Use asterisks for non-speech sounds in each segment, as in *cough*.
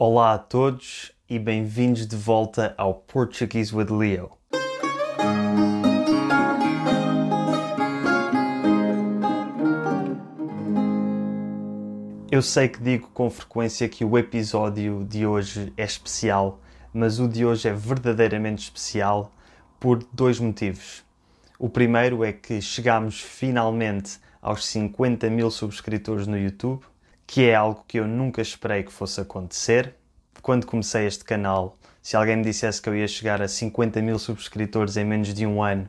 Olá a todos e bem-vindos de volta ao Portuguese with Leo. Eu sei que digo com frequência que o episódio de hoje é especial, mas o de hoje é verdadeiramente especial por dois motivos. O primeiro é que chegamos finalmente aos 50 mil subscritores no YouTube, que é algo que eu nunca esperei que fosse acontecer. Quando comecei este canal, se alguém me dissesse que eu ia chegar a 50 mil subscritores em menos de um ano,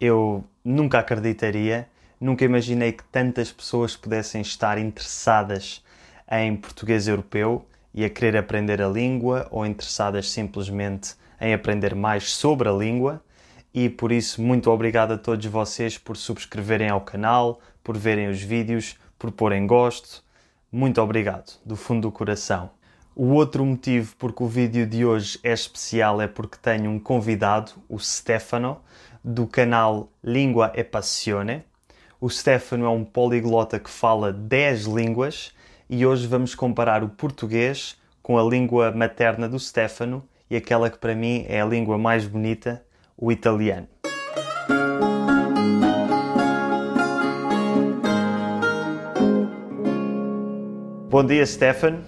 eu nunca acreditaria Nunca imaginei que tantas pessoas pudessem estar interessadas em português europeu e a querer aprender a língua ou interessadas simplesmente em aprender mais sobre a língua. E por isso, muito obrigado a todos vocês por subscreverem ao canal, por verem os vídeos, por porem gosto. Muito obrigado, do fundo do coração. O outro motivo porque o vídeo de hoje é especial é porque tenho um convidado, o Stefano, do canal Língua e Passione. O Stefano é um poliglota que fala 10 línguas e hoje vamos comparar o português com a língua materna do Stefano e aquela que para mim é a língua mais bonita, o italiano. Bom dia, Stefano.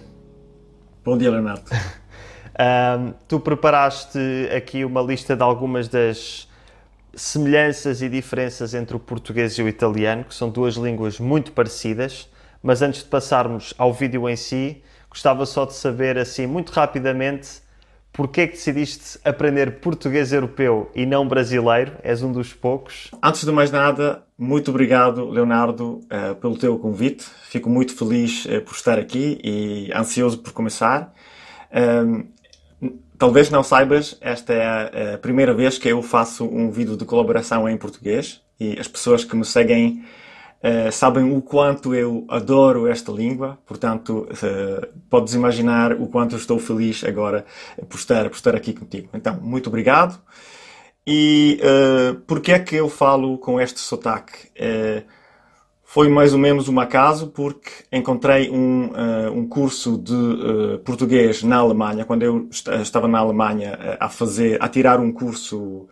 Bom dia, Leonardo. *laughs* um, tu preparaste aqui uma lista de algumas das semelhanças e diferenças entre o português e o italiano, que são duas línguas muito parecidas, mas antes de passarmos ao vídeo em si, gostava só de saber, assim, muito rapidamente, porquê é que decidiste aprender português europeu e não brasileiro? És um dos poucos. Antes de mais nada, muito obrigado, Leonardo, uh, pelo teu convite. Fico muito feliz uh, por estar aqui e ansioso por começar. Um, Talvez não saibas, esta é a primeira vez que eu faço um vídeo de colaboração em português e as pessoas que me seguem uh, sabem o quanto eu adoro esta língua, portanto, uh, podes imaginar o quanto estou feliz agora por estar, por estar aqui contigo. Então, muito obrigado. E uh, por que é que eu falo com este sotaque? Uh, foi mais ou menos um acaso porque encontrei um, um curso de português na Alemanha, quando eu est estava na Alemanha a fazer, a tirar um curso,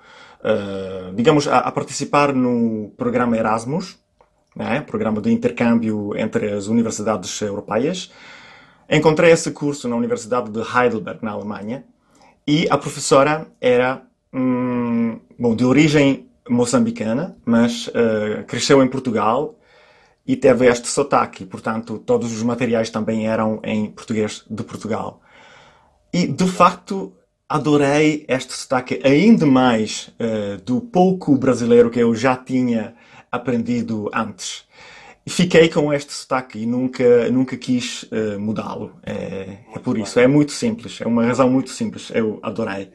digamos, a, a, participar no programa Erasmus, né, programa de intercâmbio entre as universidades europeias. Encontrei esse curso na Universidade de Heidelberg, na Alemanha, e a professora era, hum, bom, de origem moçambicana, mas cresceu em Portugal e teve este sotaque, portanto, todos os materiais também eram em português de Portugal. E, de facto, adorei este sotaque ainda mais uh, do pouco brasileiro que eu já tinha aprendido antes. Fiquei com este sotaque e nunca, nunca quis uh, mudá-lo. É, é por isso, é muito simples, é uma razão muito simples, eu adorei.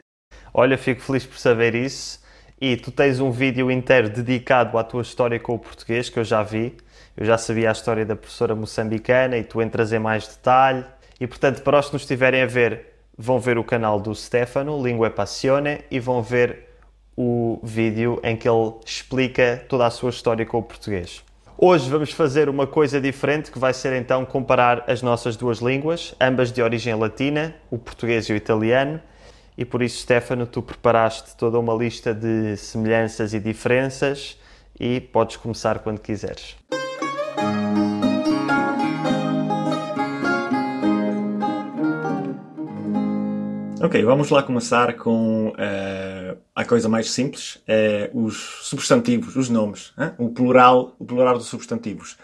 Olha, fico feliz por saber isso. E tu tens um vídeo inteiro dedicado à tua história com o português, que eu já vi. Eu já sabia a história da professora moçambicana e tu entras em mais detalhe. E portanto, para os que nos estiverem a ver, vão ver o canal do Stefano, Língua Passione, e vão ver o vídeo em que ele explica toda a sua história com o português. Hoje vamos fazer uma coisa diferente, que vai ser então comparar as nossas duas línguas, ambas de origem latina, o português e o italiano. E por isso, Stefano, tu preparaste toda uma lista de semelhanças e diferenças e podes começar quando quiseres. Ok, vamos lá começar com uh, a coisa mais simples, é os substantivos, os nomes, o plural, o plural dos substantivos.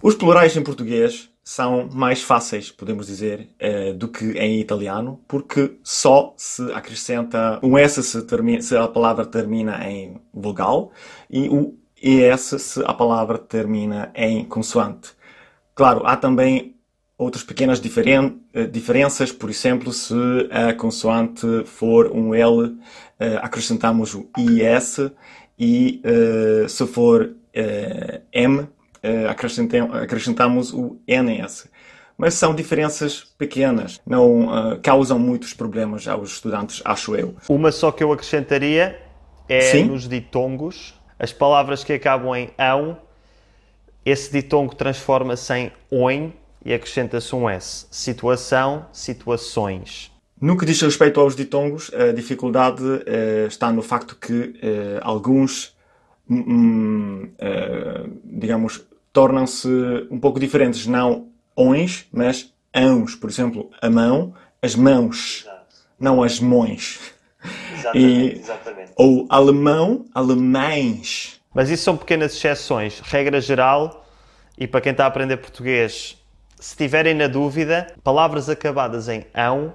Os plurais em português são mais fáceis, podemos dizer, uh, do que em italiano, porque só se acrescenta um S se, termina, se a palavra termina em vogal e o ES se a palavra termina em consoante. Claro, há também outras pequenas diferen eh, diferenças, por exemplo, se a consoante for um L, eh, acrescentamos o IS e uh, se for M, acrescentamos o NS. Mas são diferenças pequenas, não causam muitos problemas aos estudantes, acho eu. Uma só que eu acrescentaria é Sim? nos ditongos, as palavras que acabam em ão, esse ditongo transforma-se em oin e acrescenta-se um S. Situação, situações. No que diz respeito aos ditongos, a dificuldade uh, está no facto que uh, alguns, um, uh, digamos, tornam-se um pouco diferentes. Não ons, mas ãos. Por exemplo, a mão, as mãos, Exato. não as mões. Exatamente, e, exatamente. Ou alemão, alemães. Mas isso são pequenas exceções. Regra geral, e para quem está a aprender português, se tiverem na dúvida, palavras acabadas em ão,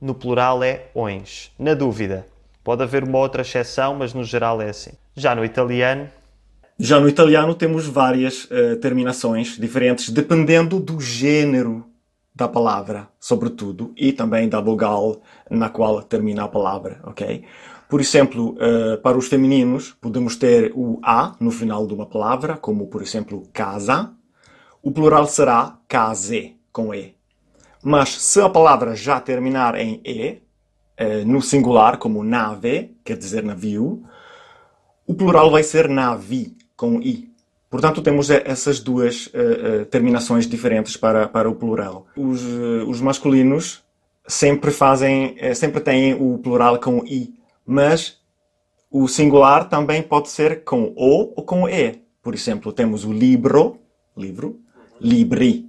no plural é ons. Na dúvida. Pode haver uma outra exceção, mas no geral é assim. Já no italiano. Já no italiano temos várias uh, terminações diferentes, dependendo do gênero da palavra, sobretudo, e também da vogal na qual termina a palavra, ok? Por exemplo, uh, para os femininos, podemos ter o A no final de uma palavra, como, por exemplo, casa. O plural será case, com E. Mas se a palavra já terminar em E, uh, no singular, como nave, quer dizer navio, o plural vai ser navi, com I. Portanto, temos essas duas uh, terminações diferentes para, para o plural. Os, os masculinos sempre fazem, sempre têm o plural com i, mas o singular também pode ser com o ou com e. Por exemplo, temos o libro, livro, libri,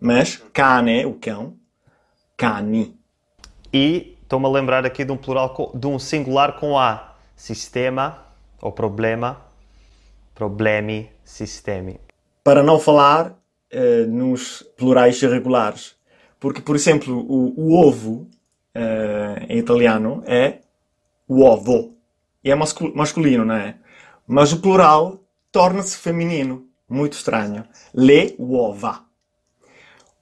mas cane, o cão, cani. E estou-me a lembrar aqui de um plural, de um singular com a, sistema ou problema, problemi, sistemi. Para não falar uh, nos plurais irregulares. Porque, por exemplo, o, o ovo uh, em italiano é uovo. E é masculino, não é? Mas o plural torna-se feminino. Muito estranho. Le uova.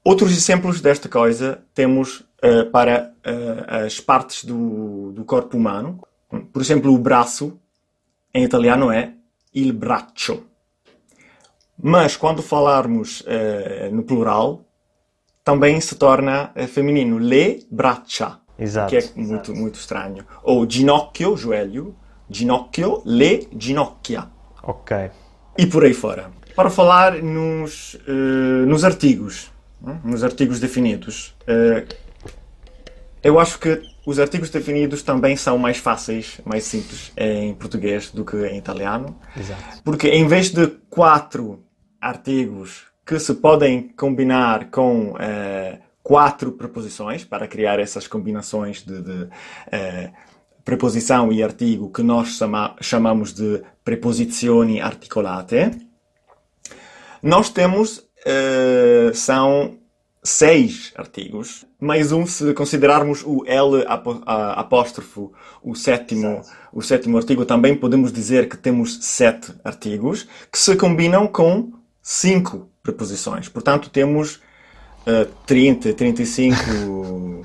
Outros exemplos desta coisa temos uh, para uh, as partes do, do corpo humano. Por exemplo, o braço, em italiano é il braccio. Mas quando falarmos uh, no plural, também se torna uh, feminino. Le braccia. Exato. Que é muito, muito estranho. Ou ginocchio, joelho. Ginocchio, le ginocchia. Ok. E por aí fora. Para falar nos, uh, nos artigos, nos artigos definidos, eu acho que os artigos definidos também são mais fáceis, mais simples em português do que em italiano. Exato. Porque em vez de quatro artigos que se podem combinar com uh, quatro preposições para criar essas combinações de, de uh, preposição e artigo que nós chama, chamamos de preposizioni articolate, nós temos uh, são seis artigos, mais um se considerarmos o L apóstrofo, o sétimo, o sétimo artigo, também podemos dizer que temos sete artigos que se combinam com cinco preposições. Portanto, temos uh, 30, 35 uh,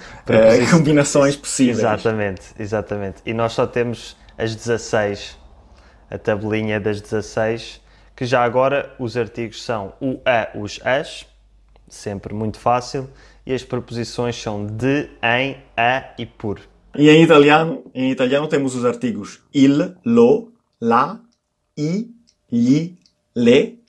combinações possíveis. Exatamente, exatamente. E nós só temos as 16, a tabelinha das 16, que já agora os artigos são o a, os as, sempre muito fácil, e as preposições são de, em, a e por. E em italiano, em italiano temos os artigos il, lo, la, i, gli, le,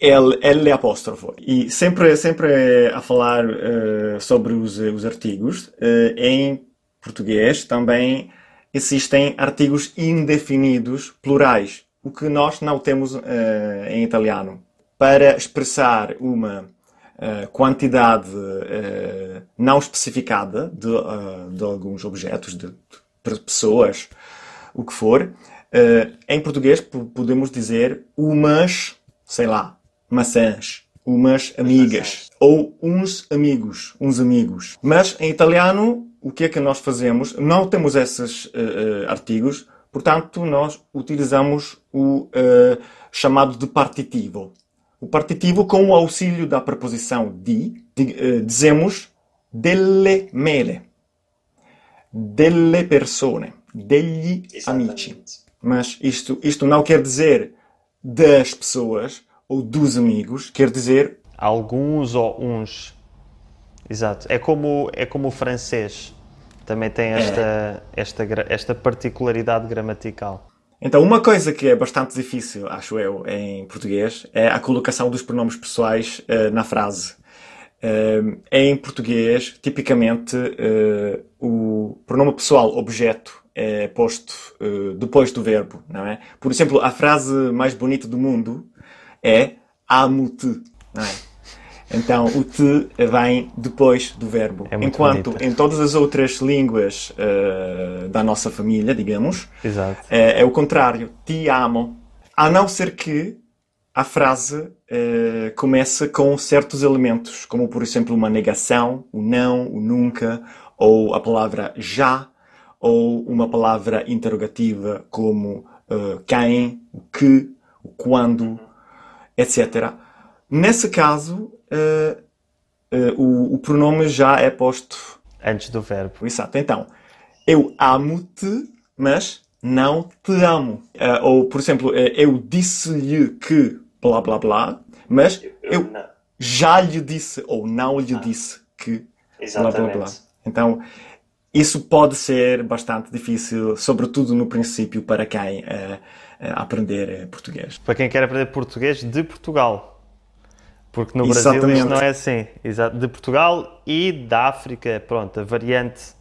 L, L apóstrofo. E sempre, sempre a falar uh, sobre os, os artigos, uh, em português também existem artigos indefinidos plurais, o que nós não temos uh, em italiano para expressar uma uh, quantidade uh, não especificada de, de, alguns objetos, de, de, pessoas, o que for. em português podemos dizer umas, sei lá, maçãs, umas amigas ou uns amigos, uns amigos. Mas em italiano, o que é que nós fazemos? Não temos esses artigos, portanto, nós utilizamos o chamado de partitivo. O partitivo, com o auxílio da preposição di, eh, dizemos delle mele, delle persone, degli Exatamente. amici. Mas isto, isto não quer dizer das pessoas ou dos amigos, quer dizer alguns ou uns. Exato. É como, é como o francês. Também tem esta, esta, esta particularidade gramatical. Então, uma coisa que é bastante difícil, acho eu, em português, é a colocação dos pronomes pessoais uh, na frase. Uh, em português, tipicamente, uh, o pronome pessoal objeto é posto depois do verbo, não é? Por exemplo, a frase mais bonita do mundo é amo-te, não é? Então o te vem depois do verbo. É Enquanto bonita. em todas as outras línguas uh, da nossa família, digamos, é, é, o contrário. Te amo. A não ser que a frase uh, comece com certos elementos, como por exemplo uma negação, o não, o nunca, ou a palavra já, ou uma palavra interrogativa como uh, quem, o que, o quando, etc. Nesse caso, uh, uh, o, o, pronome já é posto antes do verbo. Exato. Então, eu amo-te, mas não te amo. Uh, ou, por exemplo, eu disse-lhe que blá blá blá, mas eu, eu já lhe disse ou não lhe ah. disse que Exatamente. blá blá blá. Então, isso pode ser bastante difícil, sobretudo no princípio, para quem aprender português. Para quem quer aprender português de Portugal. Porque no Brasil Exatamente. isto não é assim. De Portugal e da África, pronto, a variante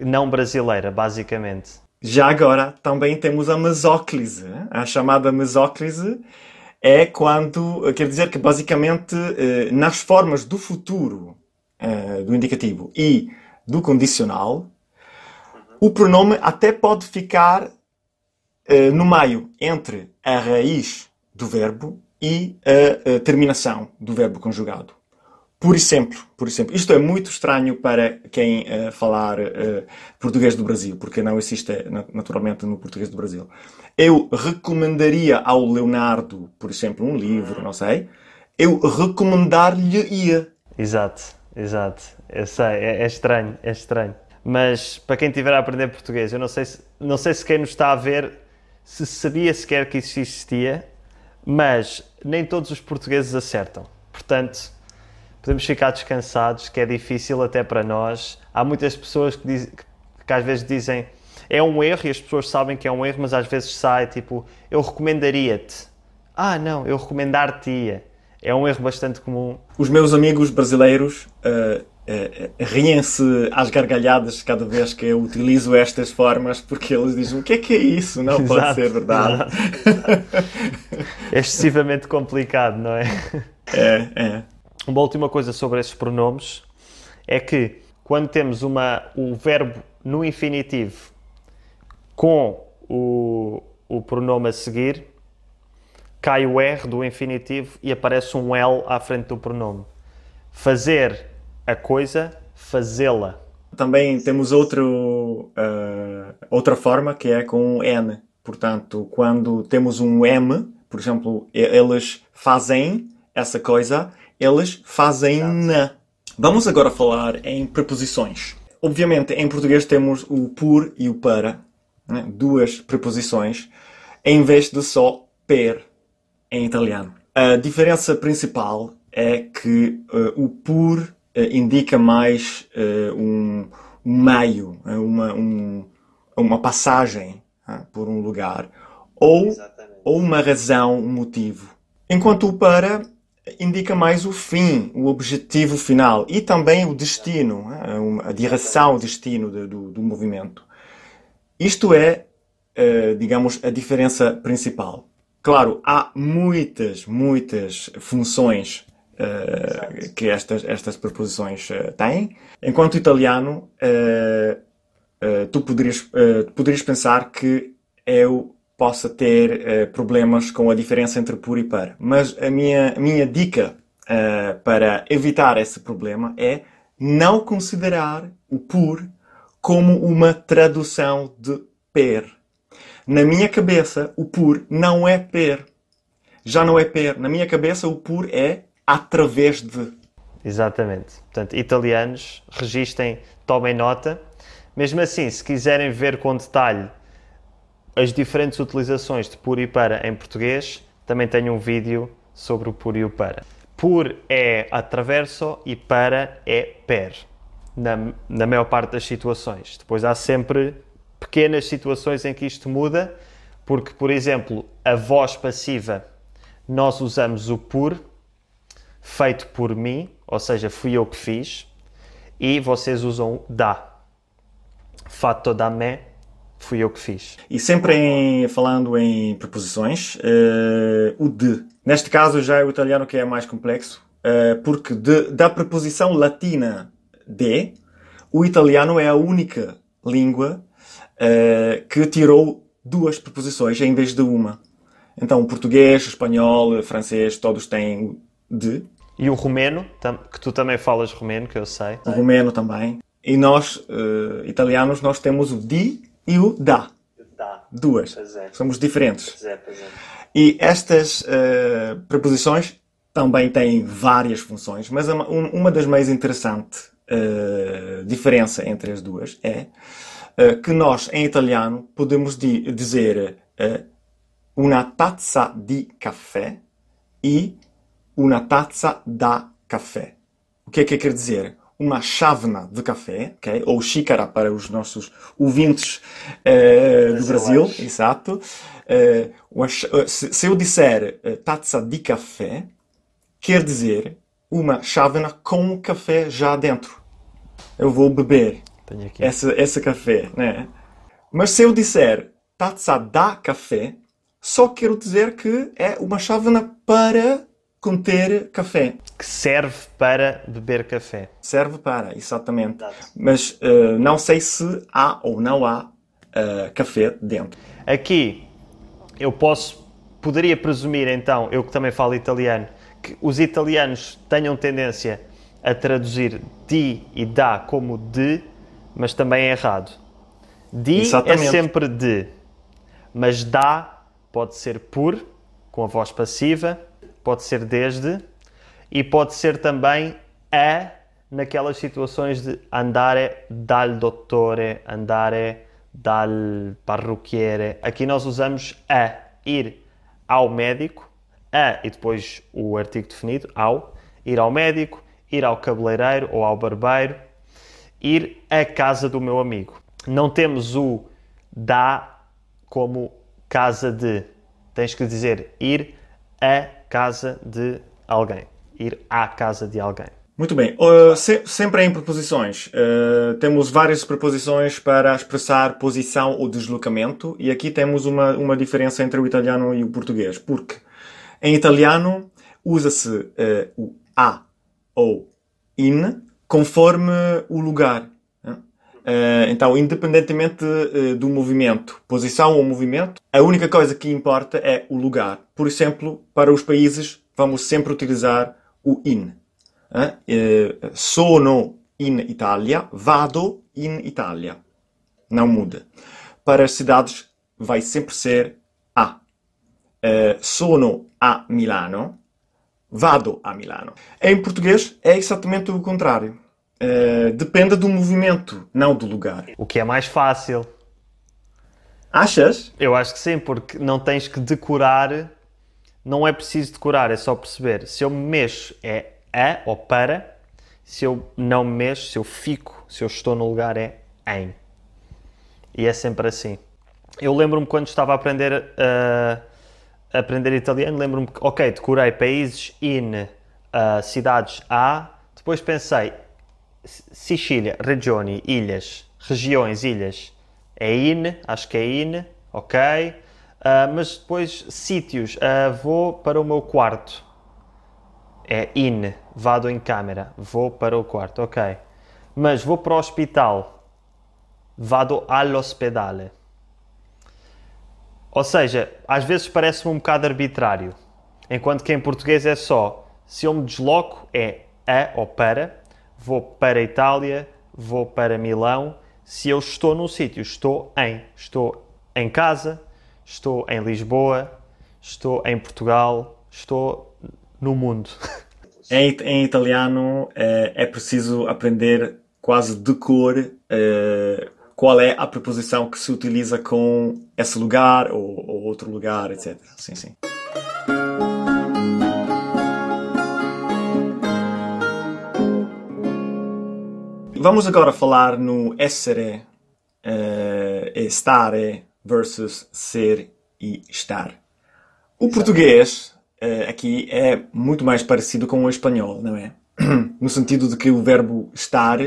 não brasileira, basicamente. Já agora, também temos a mesóclise. A chamada mesóclise é quando, quer dizer que basicamente nas formas do futuro do indicativo e do condicional, o pronome até pode ficar no meio entre a raiz do verbo e a, a, terminação do verbo conjugado. Por exemplo, por exemplo, isto é muito estranho para quem uh, falar uh, português do Brasil, porque não existe naturalmente no português do Brasil. Eu recomendaria ao Leonardo, por exemplo, um livro, não sei. Eu recomendar-lhe-ia. Exato, exato. Eu sei, é, é, estranho, é estranho. Mas para quem estiver a aprender português, eu não sei se, não sei se quem nos está a ver se sabia sequer que isso existia, mas nem todos os portugueses acertam. Portanto, podemos ficar descansados, que é difícil até para nós. Há muitas pessoas que, diz, que às vezes dizem é um erro e as pessoas sabem que é um erro, mas às vezes sai tipo eu recomendaria-te. Ah, não, eu recomendar-te-ia. É um erro bastante comum. Os meus amigos brasileiros uh, uh, riem-se às gargalhadas cada vez que eu utilizo estas formas, porque eles dizem: o que é que é isso? Não exato, pode ser verdade. é excessivamente complicado, não é? É, é. Uma última coisa sobre esses pronomes é que quando temos uma, o verbo no infinitivo com o, o pronome a seguir, cai o R do infinitivo e aparece um L à frente do pronome. Fazer a coisa, fazê-la. Também temos outro, uh, outra forma que é com N. Portanto, quando temos um M, por exemplo, eles fazem essa coisa, eles fazem na. Vamos agora falar em preposições. Obviamente, em português temos o por e o para, né? duas preposições, em vez de só per em italiano. A diferença principal é que uh, o por indica mais uh, um, um, meio, uma, um, uma passagem por um lugar, ou, ou uma razão, um motivo. Enquanto o para indica mais o fim, o objetivo final e também o destino, a direção, o destino do, do movimento. Isto é, digamos, a diferença principal. Claro, há muitas, muitas funções uh, que estas, estas preposições uh, têm. Enquanto italiano, uh, tu poderias, poderias pensar que eu possa ter problemas com a diferença entre por e para. Mas a minha, a minha dica para evitar esse problema é não considerar o por como uma tradução de per. Na minha cabeça, o por não é per. Já não é per. Na minha cabeça, o por é através de. Exatamente. Portanto, italianos, registrem, tomem nota. Mesmo assim, se quiserem ver com detalhe as diferentes utilizações de por e para em português, também tenho um vídeo sobre o por e o para. Por é atraverso e para é per, na, na maior parte das situações. Depois há sempre pequenas situações em que isto muda, Porque, por exemplo, a voz passiva, nós usamos o por, feito por mim, ou seja, fui eu que fiz, e vocês usam da. Fatto da me, fui eu que fiz. E sempre em, falando em preposições, uh, o de. Neste caso já é o italiano que é mais complexo, uh, porque de, da preposição latina de, o italiano é a única língua uh, que tirou duas preposições em vez de uma. Então, português, espanhol, francês, todos têm de. E o romeno, que tu também falas romeno, que eu sei. O romeno também. E nós, uh, italianos, nós temos o di e o da. Da. Duas. É. Somos diferentes. Pois é, pois é. E estas uh, preposições também têm várias funções, mas uma, uma das mais interessantes uh, diferença entre as duas é que nós, em italiano, podemos di dizer una tazza di caffè e una tazza da caffè. O que é que quer dizer? Uma chávena de café, okay? ou xícara para os nossos ouvintes do Brasil, exato. se, se eu disser tazza di café, quer dizer uma chávena com café já dentro. Eu vou beber esse, esse café, né? Mas se eu disser taça da café, só quero dizer que é uma chávena para conter café. Que serve para beber café. Serve para, exatamente. Mas uh, não sei se há ou não há uh, café dentro. Aqui eu posso, poderia presumir então, eu que também falo italiano, que os italianos tenham tendência a traduzir di e da como de, mas também é errado. Di é Exatamente. é sempre de, mas da pode ser por, com a voz passiva, pode ser desde e pode ser também a naquelas situações de andare dal dottore, andare dal parrucchiere. Aqui nós usamos a, ir ao médico, a e depois o artigo definido, ao, ir ao médico, ir ao cabeleireiro ou ao barbeiro, ir à casa do meu amigo. Não temos o da como casa de. Tens que dizer ir à casa de alguém. Ir à casa de alguém. Muito bem. Uh, se, sempre em preposições. Uh, temos várias preposições para expressar posição ou deslocamento e aqui temos uma, uma diferença entre o italiano e o português. Porque em italiano usa-se uh, o a ou in conforme o lugar. Eh, então, independentemente eh, do movimento, posição ou movimento, a única coisa que importa é o lugar. Por exemplo, para os países, vamos sempre utilizar o in. Eh, sono in Italia, vado in Italia. Não muda. Para as cidades, vai sempre ser a. Sono a Milano, vado a Milano. Em português é exatamente o contrário. Uh, depende do movimento, não do lugar. O que é mais fácil. Achas? Eu acho que sim, porque não tens que decorar. Não é preciso decorar, é só perceber. Se eu me mexo é a ou para. Se eu não me mexo, se eu fico, se eu estou no lugar é em. E é sempre assim. Eu lembro-me quando estava a aprender uh, aprender italiano, lembro-me que, ok, decorei países in, uh, cidades A, depois pensei, Sicília, regiões, ilhas, regiões, ilhas, é in, acho que é in, ok, uh, mas depois sítios, uh, vou para o meu quarto, é in, vado em câmera, vou para o quarto, ok, mas vou para o hospital, vado all'ospedale, ou seja, às vezes parece-me um bocado arbitrário, enquanto que em português é só. Se eu me desloco é a ou para, vou para a Itália, vou para Milão. Se eu estou num sítio, estou em, estou em casa, estou em Lisboa, estou em Portugal, estou no mundo. *laughs* Em, em italiano é, é, preciso aprender quase de cor é, qual é a preposição que se utiliza com esse lugar ou, ou outro lugar, etc. Sim, sim. Vamos agora falar no essere uh, e stare versus ser e estar. O português aqui é muito mais parecido com o espanhol, não é? *clears throat* No sentido de que o verbo estar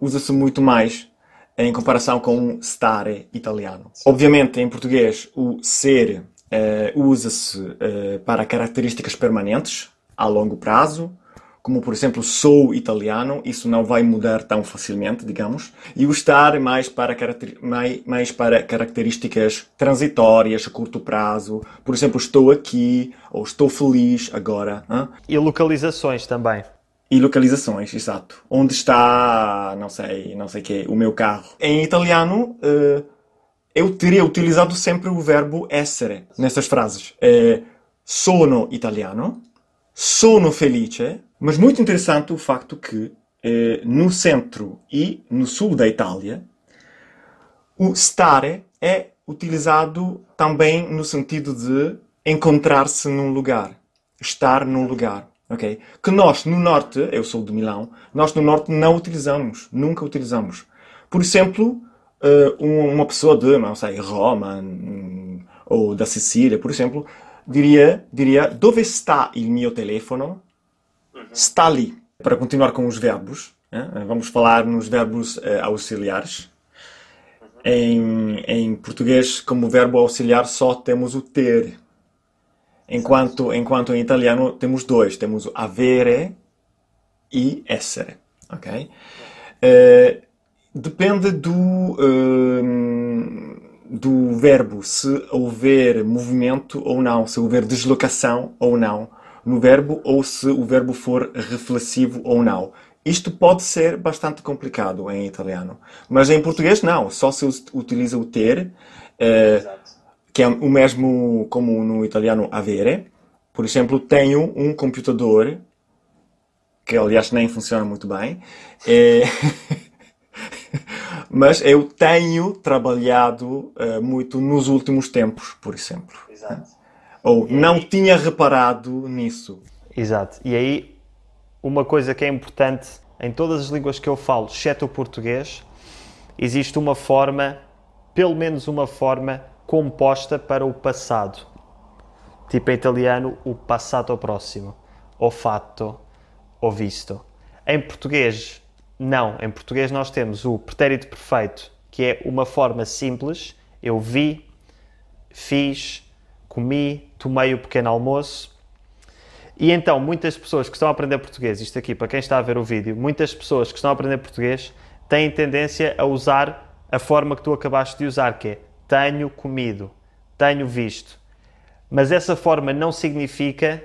usa-se muito mais em comparação com o stare italiano. Obviamente, em português, o ser uh, usa-se uh, para características permanentes, a longo prazo, como por exemplo sou italiano, isso não vai mudar tão facilmente, digamos, e o estar mais para, mais, mais para características transitórias, a curto prazo, por exemplo, estou aqui ou estou feliz agora. Hein? E localizações também. E localizações, exato. Onde está, não sei, não sei que, o meu carro. Em italiano, uh, eu teria utilizado sempre o verbo essere nessas frases. É, sono italiano, sono felice, mas muito interessante o facto que eh, no centro e no sul da Itália o stare é utilizado também no sentido de encontrar-se num lugar, estar num lugar. Okay? Que nós no norte, eu sou de Milão, nós no norte não utilizamos, nunca utilizamos. Por exemplo, eh, uma pessoa de, não sei, Roma hum, ou da Sicília, por exemplo, diria, diria dove está il mio telefono? Está ali. Para continuar com os verbos, né? vamos falar nos verbos uh, auxiliares. Em, em português, como verbo auxiliar, só temos o ter. Enquanto, enquanto em italiano temos dois. Temos o avere e essere. Uh, depende do, uh, do verbo, se houver movimento ou não, se houver deslocação ou não no verbo ou se o verbo for reflexivo ou não. Isto pode ser bastante complicado em italiano, mas em português não, só se utiliza o ter, eh, que é o mesmo como no italiano avere. Por exemplo, tenho um computador, que aliás nem funciona muito bem, é... *laughs* mas eu tenho trabalhado uh, muito nos últimos tempos, por exemplo. Exato. Ou não tinha reparado nisso. Exato. E aí, uma coisa que é importante em todas as línguas que eu falo, exceto o português, existe uma forma, pelo menos uma forma, composta para o passado. Tipo em italiano, o passato próximo. O fatto, o visto. Em português, não. Em português nós temos o pretérito perfeito, que é uma forma simples. Eu vi, fiz, comi, tomei o pequeno almoço. E então, muitas pessoas que estão a aprender português, isto aqui para quem está a ver o vídeo, muitas pessoas que estão a aprender português têm tendência a usar a forma que tu acabaste de usar, que é tenho comido, tenho visto. Mas essa forma não significa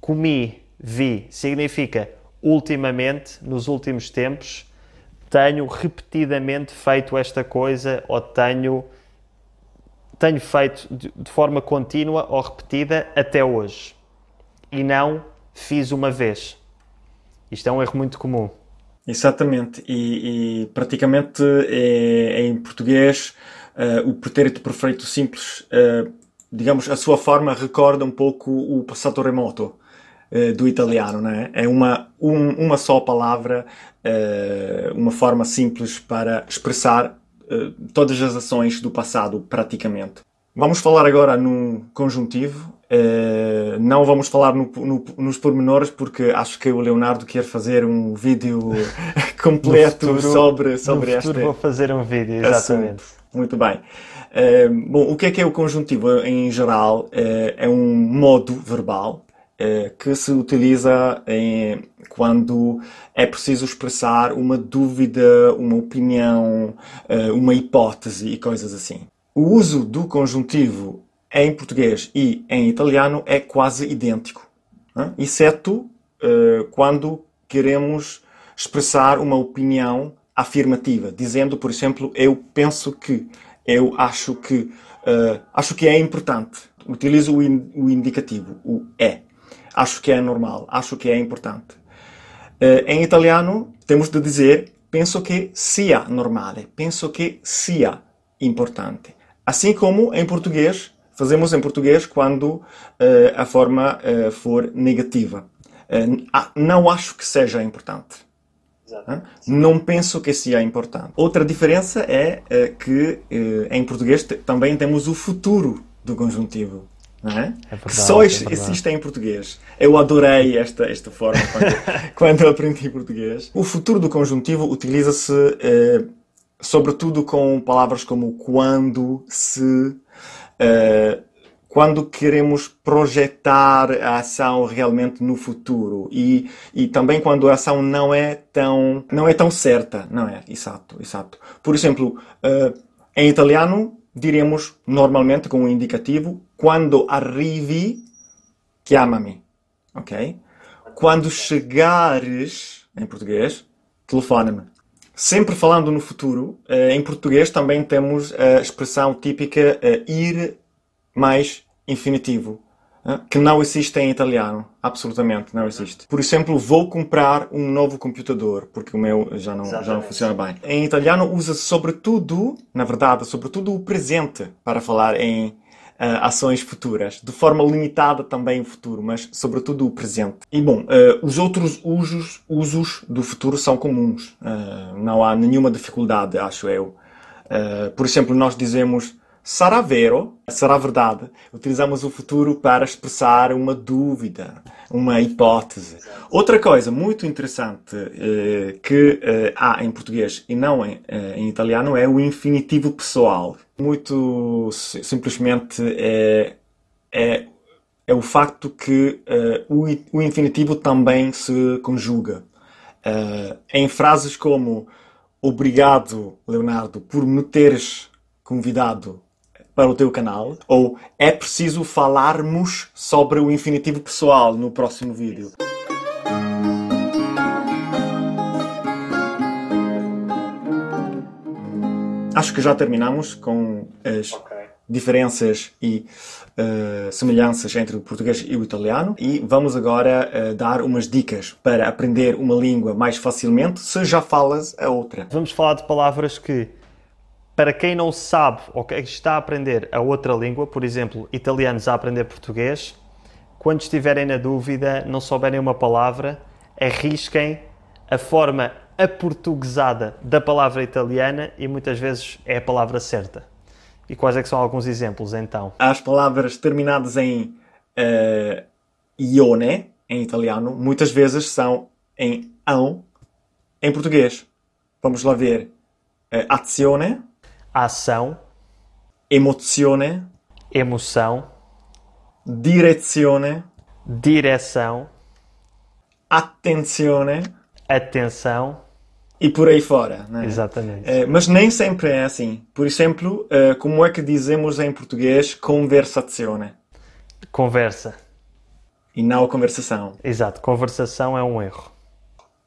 comi, vi, significa ultimamente, nos últimos tempos, tenho repetidamente feito esta coisa ou tenho tenho feito de, forma contínua ou repetida até hoje e não fiz uma vez. Isto é um erro muito comum. Exatamente, e, e praticamente é, é em português uh, o pretérito perfeito simples, uh, digamos, a sua forma recorda um pouco o passato remoto uh, do italiano, né? é? uma, um, uma só palavra, uma forma simples para expressar eh, todas as ações do passado, praticamente. Vamos falar agora no conjuntivo. Uh, não vamos falar no, no, nos pormenores porque acho que o Leonardo quer fazer um vídeo *laughs* *laughs* completo futuro, sobre, sobre esta. vou fazer um vídeo, exatamente. Assunto. Muito bem. Uh, bom, o que é que é o conjuntivo em geral? Uh, é um modo verbal que se utiliza em, quando é preciso expressar uma dúvida, uma opinião, eh, uma hipótese e coisas assim. O uso do conjuntivo em português e em italiano é quase idêntico, né? exceto uh, quando queremos expressar uma opinião afirmativa, dizendo, por exemplo, eu penso que, eu acho que, acho que é importante. Utilizo o indicativo, o é. Acho que é normal, acho que é importante. Uh, em italiano, temos de dizer penso que sia normale, penso que sia importante. Assim como em português, fazemos em português quando uh, a forma uh, for negativa. não acho que seja importante. Não penso que seja importante. Outra diferença é que em português também temos o futuro do conjuntivo. É? É verdade, que só é existe em português. Eu adorei esta, esta forma *laughs* quando, quando aprendi português. O futuro do conjuntivo utiliza-se eh, sobretudo com palavras como quando, se, eh, quando queremos projetar a ação realmente no futuro e, e também quando a ação não é tão não é tão certa, não é? Exato, exato. Por exemplo, eh, em italiano diremos normalmente com um indicativo quando arrivi chiamami, ok? Quando chegares em português telefona-me. Sempre falando no futuro, eh, em português também temos a expressão típica eh, ir mais infinitivo, eh, que não existe em italiano. Absolutamente, não existe. Por exemplo, vou comprar um novo computador, porque o meu já não, já não funciona bem. Em italiano usa sobretudo, na verdade, sobretudo o presente para falar em ações futuras, de forma limitada também o futuro, mas sobretudo o presente. E bom, eh, os outros usos, usos do futuro são comuns, Eh, não há nenhuma dificuldade, acho eu. Eh, por exemplo, nós dizemos sarà vero, será verdade. Utilizamos o futuro para expressar uma dúvida, uma hipótese. Outra coisa muito interessante eh, que eh, há em português e não em, eh, em italiano é o infinitivo pessoal. Muito si- simplesmente é, é, é o facto que eh, o, o infinitivo também se conjuga. Eh, em frases como Obrigado, Leonardo, por me teres convidado para o teu canal, ou é preciso falarmos sobre o infinitivo pessoal no próximo vídeo. Acho que já terminamos com as diferenças e eh, semelhanças entre o português e o italiano e vamos agora eh, dar umas dicas para aprender uma língua mais facilmente se já falas a outra. Vamos falar de palavras que, para quem não sabe ou que está a aprender a outra língua, por exemplo, italianos a aprender português, quando estiverem na dúvida, não souberem uma palavra, arrisquem a forma aportuguesada da palavra italiana e muitas vezes é a palavra certa. E quais é que são alguns exemplos então? As palavras terminadas em eh, ione, em italiano, muitas vezes são em ão, em português. Vamos lá ver. Eh, azione, Ação, emozione, emoção, direzione, direção, attenzione atenção. e por aí fora. né? Exatamente. Eh, mas nem sempre é assim. Por exemplo, eh, como é que dizemos em português conversazione Conversa. e não conversação? Exato, conversação é um erro.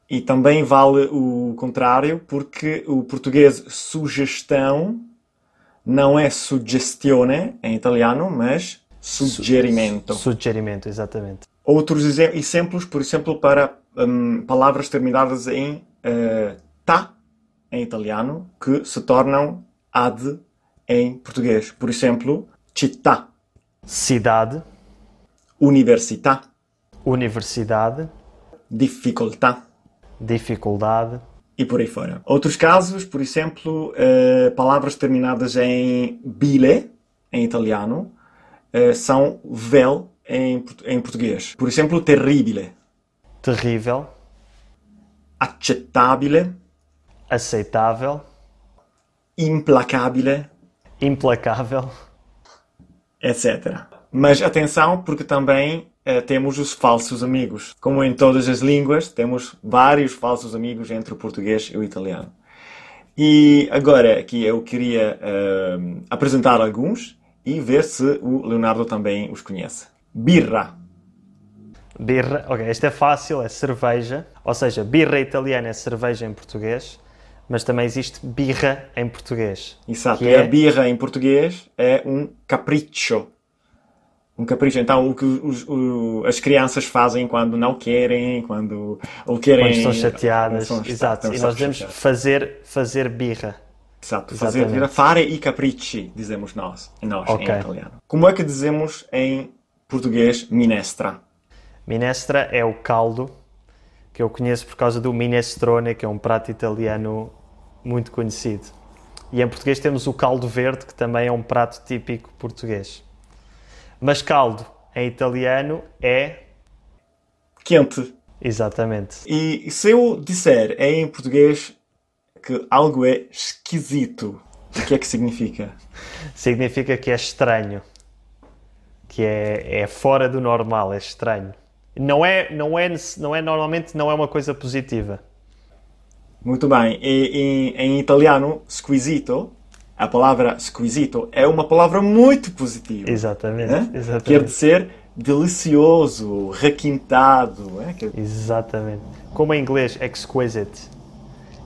E também vale o contrário, porque o português sugestão não é suggestione em italiano, mas suggerimento. Suggerimento, exatamente. Outros exe- exemplos, por exemplo, para hum, palavras terminadas em eh, tá em italiano, que se tornam ad em português. Por exemplo, città, Cidade, università, universidade, difficoltà. Dificuldade, e por aí fora. Outros casos, por exemplo, eh, palavras terminadas em bile, em italiano, eh, são vel em, em português. Por exemplo, terribile, terrível, accettabile, aceitável, implacabile, implacável, etc. Mas atenção, porque também eh, temos os falsos amigos. Como em todas as línguas, temos vários falsos amigos entre o português e o italiano. E agora aqui eu queria eh, apresentar alguns e ver se o Leonardo também os conhece. Birra, birra. Ok, este é fácil, é cerveja. Ou seja, birra italiana é cerveja em português, mas também existe birra em português. exato. E a é birra em português é um capricho. Um capricho. Então, o que os- o- as crianças fazem quando não querem, quando ou querem. quando estão chateadas. Estão- Exato. E nós devemos chateadas. fazer, fazer birra. Exato, fazer Exatamente. vira fare i capricci, dizemos nós, nós Ok. em italiano. Como é que dizemos em português minestra? Minestra é o caldo que eu conheço por causa do minestrone, que é um prato italiano muito conhecido. E em português temos o caldo verde, que também é um prato típico português. Mas caldo em italiano é. Quente. Exatamente. E se eu disser em português que algo é esquisito, o que é que significa? *laughs* Significa que é estranho. Que é, é fora do normal, é estranho. Não é, não, é, não é normalmente não é uma coisa positiva. Muito bem. E, em, em italiano, squisito, a palavra squisito é uma palavra muito positiva. Exatamente. né? exatamente. Quer dizer delicioso, requintado. né? Quer- Exatamente. Como em inglês, exquisite.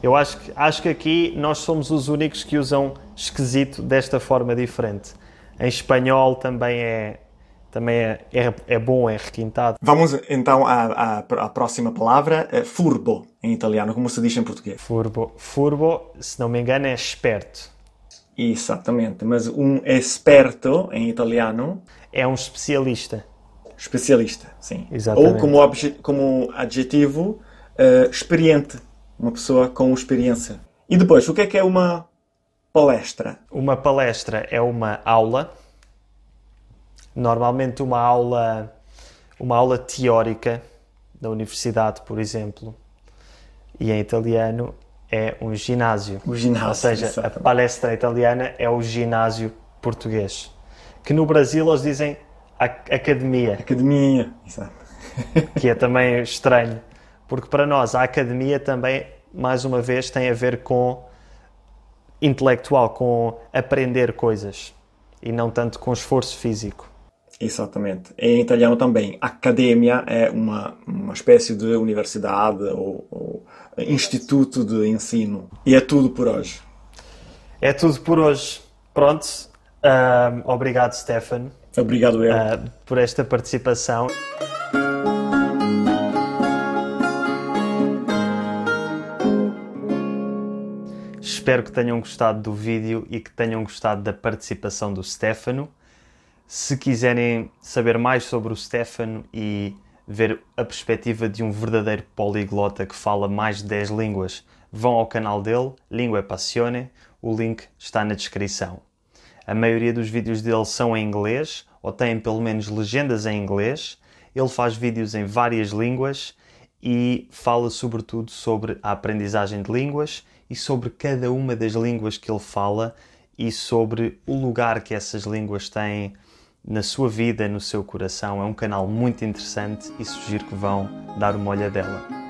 Eu acho que, acho que aqui nós somos os únicos que usam esquisito desta forma diferente. Em espanhol também é, também é, é, é bom, é requintado. Vamos então à, à, à próxima palavra, eh, furbo, em italiano, como se diz em português. Furbo, furbo, se não me engano, é esperto. Exatamente, mas um esperto, em italiano, É um especialista. especialista, sim. Exatamente. Ou como, obje- como adjetivo, eh, experiente, uma pessoa com experiência. E depois, o que é que é uma palestra? Uma palestra é uma aula, normalmente uma aula, uma aula teórica da universidade, por exemplo, e em italiano é um ginásio. O ginásio, Ou seja, a exatamente. palestra italiana é o ginásio português. Que no Brasil eles dizem ac- academia, Academia. Exato. que é também estranho, porque para nós a academia também, mais uma vez, tem a ver com intelectual, com aprender coisas e não tanto com esforço físico. Exatamente. Em italiano também. Academia é uma, uma espécie de universidade ou, ou instituto de ensino. E é tudo por hoje. É tudo por hoje. Pronto. Ahm, obrigado, Stefan, Obrigado, eu. ah, por esta participação. Espero que tenham gostado do vídeo e que tenham gostado da participação do Stefano. Se quiserem saber mais sobre o Stefano e ver a perspectiva de um verdadeiro poliglota que fala mais de 10 línguas, vão ao canal dele, Língua Passione. O link está na descrição. A maioria dos vídeos dele são em inglês ou têm pelo menos legendas em inglês. Ele faz vídeos em várias línguas e fala sobretudo sobre a aprendizagem de línguas e sobre cada uma das línguas que ele fala e sobre o lugar que essas línguas têm na sua vida, no seu coração. É um canal muito interessante e sugiro que vão dar uma olhadela.